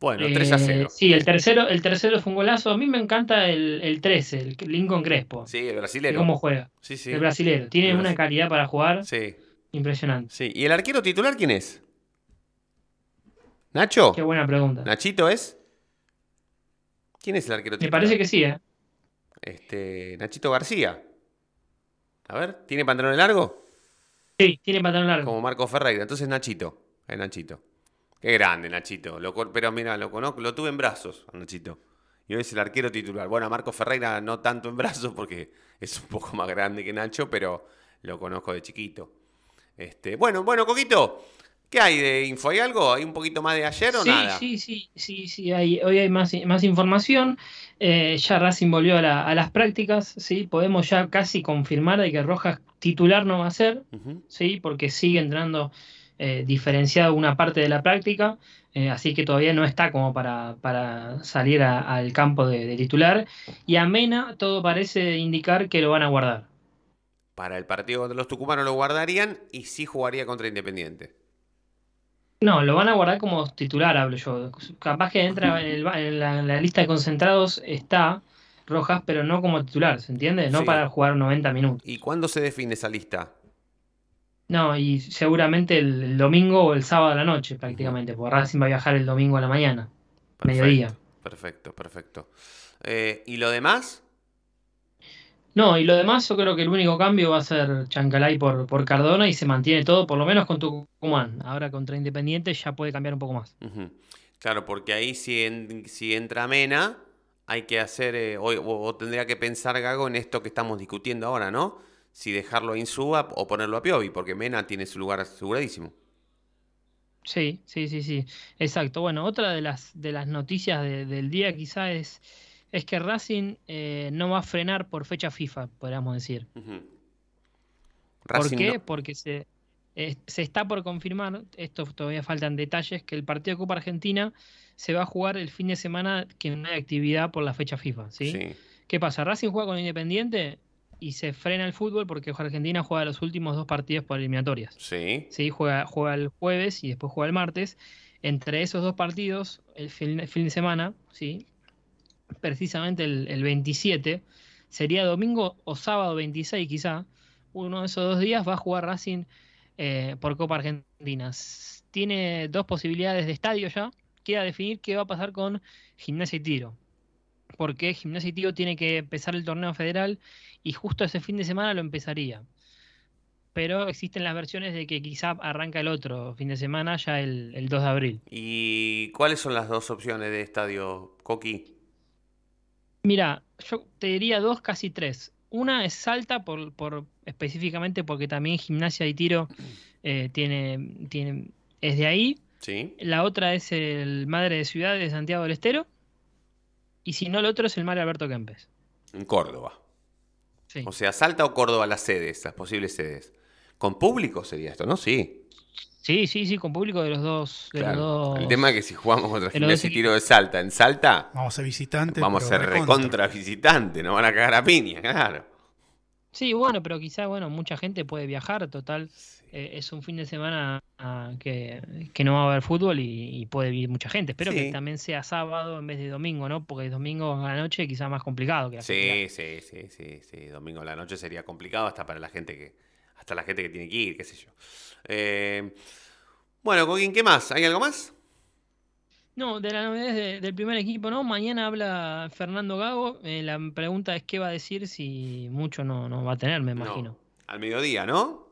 Bueno, Eh, 3 a 0. Sí, el tercero, el tercero fue un golazo. A mí me encanta el, el 13, el Lincoln Crespo. Sí, el brasilero. cómo juega. Sí, sí. El brasilero. Tiene El una calidad para jugar Sí. impresionante. Sí. ¿Y el arquero titular quién es? ¿Nacho? Qué buena pregunta. ¿Nachito es? ¿Quién es el arquero Me titular? parece que sí, ¿eh? Este, Nachito García. A ver, ¿tiene pantalón largo? Sí, tiene pantalón largo. Como Marco Ferreira. Entonces Nachito. Es Nachito. Qué grande Nachito. Lo pero mira, lo conozco, lo tuve en brazos Nachito. Y hoy es el arquero titular. Bueno, a Marco Ferreira no tanto en brazos porque es un poco más grande que Nacho, pero lo conozco de chiquito. Este, bueno, bueno, Coquito, ¿qué hay de info? ¿Hay algo? ¿Hay un poquito más de ayer o Sí, nada? sí, sí, sí, sí, hay- hoy hay más, más información. Eh, ya Racing volvió a, la- a las prácticas, ¿sí? Podemos ya casi confirmar de que Rojas titular no va a ser. ¿sí? Porque sigue entrando eh, diferenciado una parte de la práctica, eh, así que todavía no está como para, para salir a- al campo de, de titular. Y a Mena todo parece indicar que lo van a guardar. Para el partido contra los tucumanos lo guardarían y sí jugaría contra Independiente. No, lo van a guardar como titular, hablo yo. Capaz que entra en, el ba- en la, en la lista de concentrados está Rojas, pero no como titular, ¿se entiende? No Sí. para jugar 90 minutos. ¿Y cuándo se define esa lista? No, y seguramente el, el domingo o el sábado a la noche prácticamente, porque Racing va a viajar el domingo a la mañana, mediodía. Perfecto, perfecto. Eh, ¿Y lo demás? No, y lo demás yo creo que el único cambio va a ser Chancalay por, por Cardona y se mantiene todo, por lo menos con Tucumán. Ahora contra Independiente ya puede cambiar un poco más. Claro, porque ahí si, en- si entra Mena, hay que hacer, eh, o- o tendría que pensar Gago en esto que estamos discutiendo ahora, ¿no? Si dejarlo a Insúa o ponerlo a Piovi, porque Mena tiene su lugar aseguradísimo. Sí, sí, sí, sí, exacto. Bueno, otra de las, de las noticias de- del día quizá es, es que Racing eh, no va a frenar por fecha FIFA, podríamos decir. Ujú. ¿Por qué? no- Porque se, eh, se está por confirmar, esto todavía faltan detalles, que el partido de Copa Argentina se va a jugar el fin de semana que no hay actividad por la fecha FIFA, ¿sí? Sí. ¿Qué pasa? Racing juega con Independiente y se frena el fútbol porque Argentina juega los últimos dos partidos por eliminatorias. Sí. Sí, juega, juega el jueves y después juega el martes. Entre esos dos partidos, el fin, el fin de semana, sí, precisamente el, el 27, sería domingo o sábado 26 quizá, uno de esos dos días va a jugar Racing eh, por Copa Argentina. Tiene dos posibilidades de estadio ya, queda definir qué va a pasar con Gimnasia y Tiro. Porque Gimnasia y Tiro tiene que empezar el torneo federal y justo ese fin de semana lo empezaría pero existen las versiones de que quizá arranca el otro fin de semana, ya el, el 2 de abril. ¿Y cuáles son las dos opciones de estadio, Coqui? Mira, yo te diría dos, casi tres. Una es Salta, por, por específicamente porque también Gimnasia y Tiro eh, tiene, tiene, es de ahí. Sí. La otra es el Madre de Ciudad de Santiago del Estero. Y si no, el otro es el Mario Alberto Kempes. En Córdoba. Sí. O sea, Salta o Córdoba las sedes, las posibles sedes. ¿Con público sería esto, no? Sí. Sí, sí, sí, con público de los dos. De Claro. los dos El tema es que si jugamos contra Gimnasia y Tiro de Salta en Salta, Vamos a ser visitantes. vamos a ser recontra. visitantes, nos van a cagar a piña, claro. Sí, bueno, pero quizá, bueno, mucha gente puede viajar, total. Eh, es un fin de semana ah, que, que no va a haber fútbol y, y puede vivir mucha gente. Espero Sí. que también sea sábado en vez de domingo, ¿no? Porque domingo a la noche quizá más complicado que la Sí, sí, sí, sí, sí. Domingo a la noche sería complicado hasta para la gente que, hasta la gente que tiene que ir, qué sé yo. Eh, bueno, Coquín, ¿qué más? ¿Hay algo más? No, de las novedades de- del primer equipo, ¿no? Mañana habla Fernando Gago. eh, la pregunta es qué va a decir si mucho no, no va a tener, me imagino. Al mediodía, ¿no?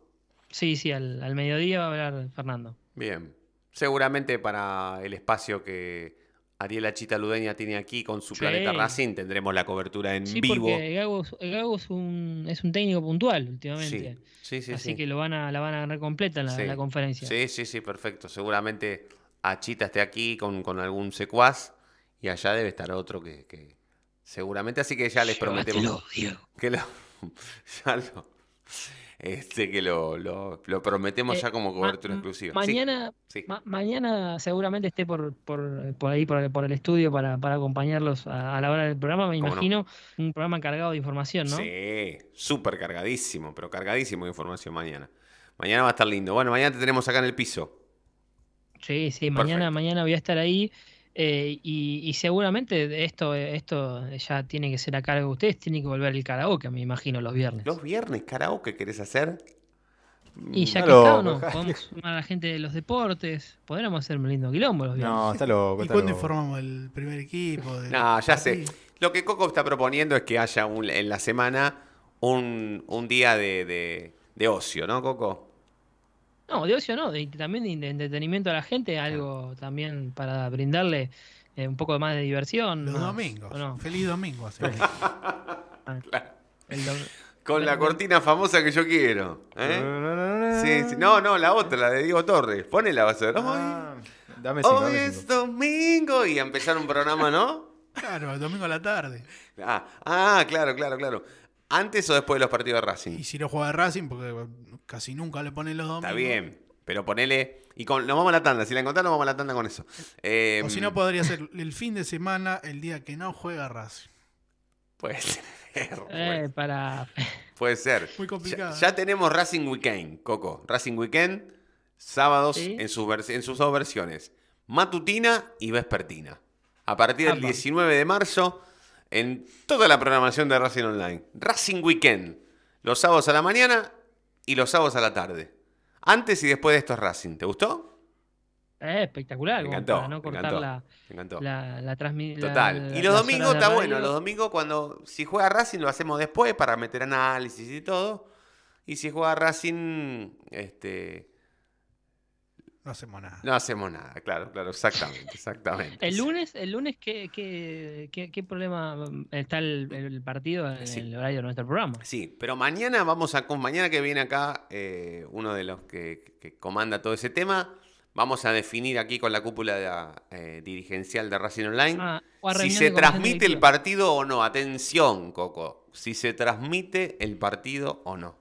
Sí, sí, al, al mediodía va a hablar Fernando. Bien. Seguramente para el espacio que Ariela Chita Ludeña tiene aquí con su Sí. Planeta Racing tendremos la cobertura en Sí, vivo. porque Gago, es- Gago es, un, es un técnico puntual últimamente. Sí, sí, Así sí. que lo van a, la van a ganar completa en la, Sí. la conferencia. Sí, sí, sí, perfecto. Seguramente Achita esté aquí con, con algún secuaz y allá debe estar otro que, que seguramente, así que ya les prometemos Llévatelo, que lo, ya lo, este, que lo, lo, lo prometemos Eh, ya como ma- cobertura exclusiva. Mañana, sí. ma- mañana seguramente esté por, por, por ahí, por, por el estudio para, para acompañarlos a, a la hora del programa. Me imagino un programa cargado de información, ¿no? Sí, súper cargadísimo, pero cargadísimo de información mañana. Mañana va a estar lindo. Bueno, mañana te tenemos acá en el piso. Sí, sí, mañana, mañana voy a estar ahí eh, y, y seguramente esto, esto ya tiene que ser a cargo de ustedes, tiene que volver el karaoke, me imagino, los viernes. ¿Los viernes karaoke querés hacer? Y ya que Está está, ¿o loco, no? Podemos sumar a la gente de los deportes, podríamos hacer un lindo quilombo los viernes. No, está loco. ¿Y está cuándo loco. informamos el primer equipo? No, ya sé. Lo que Coco está proponiendo es que haya un- en la semana un, un día de, de- de ocio, ¿no, Coco? No, de ocio no, de, también de, de entretenimiento a la gente, algo también para brindarle eh, un poco más de diversión. Los más, domingos. Feliz domingo. así. El dom- Con la cortina famosa que yo quiero. ¿eh? Sí, sí. No, no, la otra, la de Diego Torres. Ponela, va a ser. Ah, Hoy, Dame cinco, hoy dame es domingo. Y a empezar un programa, ¿no? Claro, el domingo a la tarde. Ah, ah, claro, claro, claro. ¿Antes o después de los partidos de Racing? Y si no juega Racing, porque casi nunca le ponen los domingos. Está bien, pero ponele. Y con, nos vamos a la tanda. Si la encontrás, nos vamos a la tanda con eso. Eh, O si no, podría ser el fin de semana, el día que no juega Racing. Puede ser. Eh, para... Puede ser. Muy complicado. Ya, ya tenemos Racing Weekend, Coco. Racing Weekend, sábados Sí. en, sus vers- en sus dos versiones. Matutina y vespertina. A partir del Apa. 19 de marzo, en toda la programación de Racing Online. Racing Weekend. Los sábados a la mañana y los sábados a la tarde. Antes y después de esto es Racing. ¿Te gustó? Eh, espectacular, Me encantó, para no me cortar encantó, la, me encantó. la, la transmi- la- Total. la- y los domingos está bueno. Los domingos cuando si juega Racing lo hacemos después para meter análisis y todo. Y si juega Racing, este, No hacemos nada. no hacemos nada. Claro, claro, exactamente, exactamente. El lunes, el lunes ¿qué, qué, qué, qué problema está el, el partido en Sí. el horario de nuestro programa? Sí, pero mañana vamos a con mañana que viene acá eh, uno de los que, que comanda todo ese tema. Vamos a definir aquí con la cúpula de la, eh, dirigencial de Racing Online Ah, si se transmite el partido o no. Atención, Coco. Si se transmite el partido o no.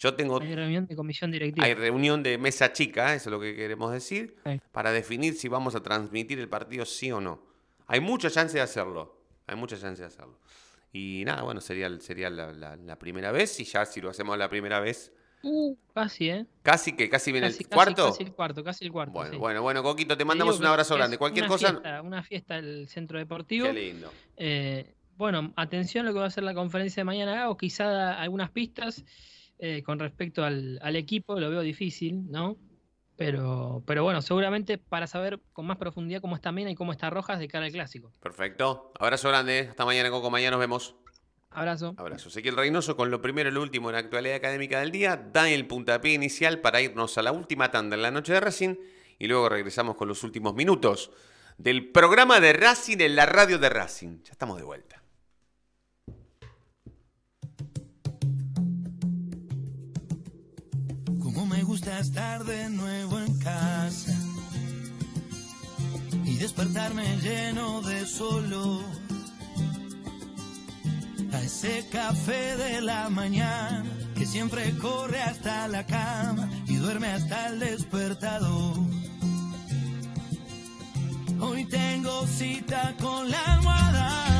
Yo tengo Hay reunión de comisión directiva. Hay reunión de mesa chica, eso es lo que queremos decir, Sí. para definir si vamos a transmitir el partido sí o no. Hay mucha chance de hacerlo, hay mucha chance de hacerlo. Y nada, bueno, sería, sería la, la- la primera vez y ya si lo hacemos la primera vez, Uh, casi, ¿eh? casi que casi viene Casi, el casi, cuarto. Casi el cuarto, casi el cuarto. bueno, sí. bueno, bueno, Coquito, te mandamos un abrazo grande. Cualquier una cosa, Fiesta, una fiesta del centro deportivo. qué lindo. Eh, bueno, atención a lo que va a ser la conferencia de mañana, Gago. Quizá algunas pistas eh, con respecto al, al equipo, lo veo difícil, ¿no? Pero, pero bueno, seguramente para saber con más profundidad cómo está Mena y cómo está Rojas de cara al clásico. Perfecto. Abrazo grande. Hasta mañana, Coco. Mañana nos vemos. Abrazo. Abrazo. Ezequiel Reynoso con lo primero y lo último en la actualidad académica del día. Da el puntapié inicial para irnos a la última tanda en la noche de Racing y luego regresamos con los últimos minutos del programa de Racing en la radio de Racing. Ya estamos de vuelta. Gusta estar de nuevo en casa y despertarme lleno de solo a ese café de la mañana que siempre corre hasta la cama y duerme hasta el despertador. Hoy tengo cita con la almohada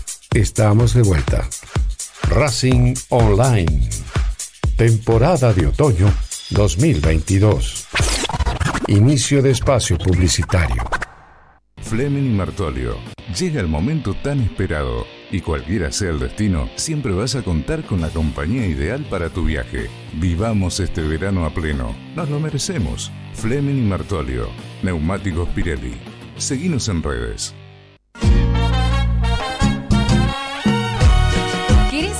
estamos de vuelta. Racing Online. Temporada de otoño 2022. Inicio de espacio publicitario. Fleming y Martolio. Llega el momento tan esperado y cualquiera sea el destino, siempre vas a contar con la compañía ideal para tu viaje. Vivamos este verano a pleno. Nos lo merecemos. Fleming y Martolio. Neumáticos Pirelli. Seguimos en redes.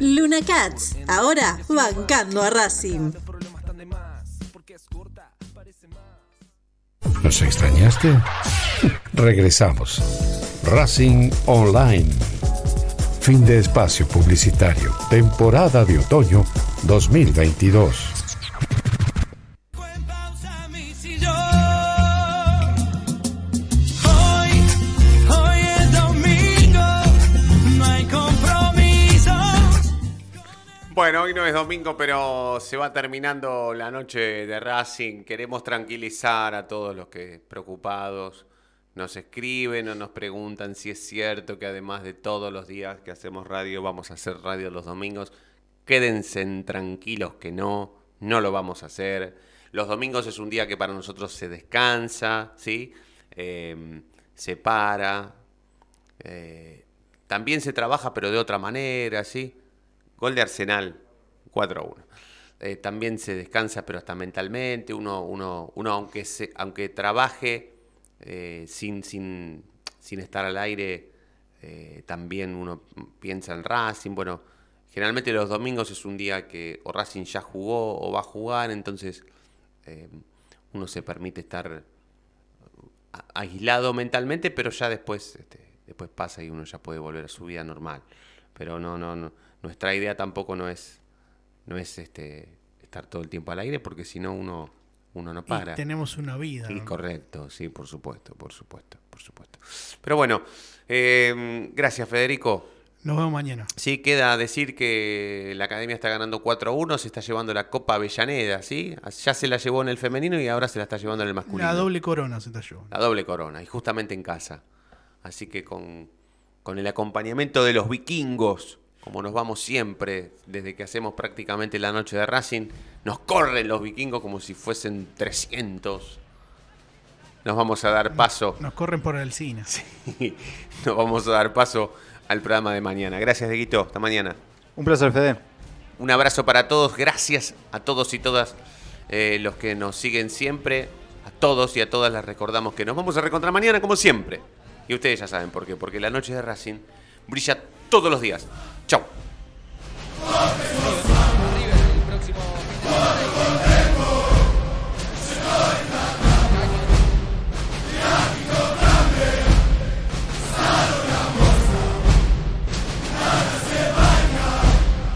Luna Cats, ahora bancando a Racing. ¿Nos extrañaste? Regresamos. Racing Online. Fin de espacio publicitario. Temporada de otoño 2022. Bueno, hoy no es domingo, pero se va terminando la noche de Racing. Queremos tranquilizar a todos los que preocupados nos escriben o nos preguntan si es cierto que además de todos los días que hacemos radio, vamos a hacer radio los domingos. Quédense tranquilos que no, no lo vamos a hacer. Los domingos es un día que para nosotros se descansa, ¿sí? Eh, se para. eh, también se trabaja, pero de otra manera, ¿sí? Gol de Arsenal, 4 a 1. Eh, también se descansa, pero hasta mentalmente. Uno, uno, uno aunque, se, aunque trabaje eh, sin, sin, sin estar al aire, eh, también uno piensa en Racing. Bueno, generalmente los domingos es un día que o Racing ya jugó o va a jugar, entonces uno se permite estar aislado mentalmente, pero ya después, este, después pasa y uno ya puede volver a su vida normal. Pero no, no, no. Nuestra idea tampoco no es, no es este, estar todo el tiempo al aire, porque si no uno, uno no Y para. tenemos una vida. Sí, ¿no? correcto, sí, por supuesto, por supuesto, por supuesto. Pero bueno, eh, gracias Federico. Nos vemos mañana. Sí, queda decir que la academia está ganando 4-1, se está llevando la Copa Avellaneda, ¿sí? Ya se la llevó en el femenino y ahora se la está llevando en el masculino. La doble corona se está llevando. La doble corona, y justamente en casa. Así que con, con el acompañamiento de los vikingos, como nos vamos siempre, desde que hacemos prácticamente la noche de Racing, nos corren los vikingos como si fuesen 300. Nos vamos a dar paso. Nos corren por el cine. Sí, nos vamos a dar paso al programa de mañana. Gracias, Deguito. Hasta mañana. Un placer, Fede. Un abrazo para todos. Gracias a todos y todas eh, los que nos siguen siempre. A todos y a todas les recordamos que nos vamos a reencontrar mañana como siempre. Y ustedes ya saben por qué. Porque la noche de Racing brilla todos los días. Tchau.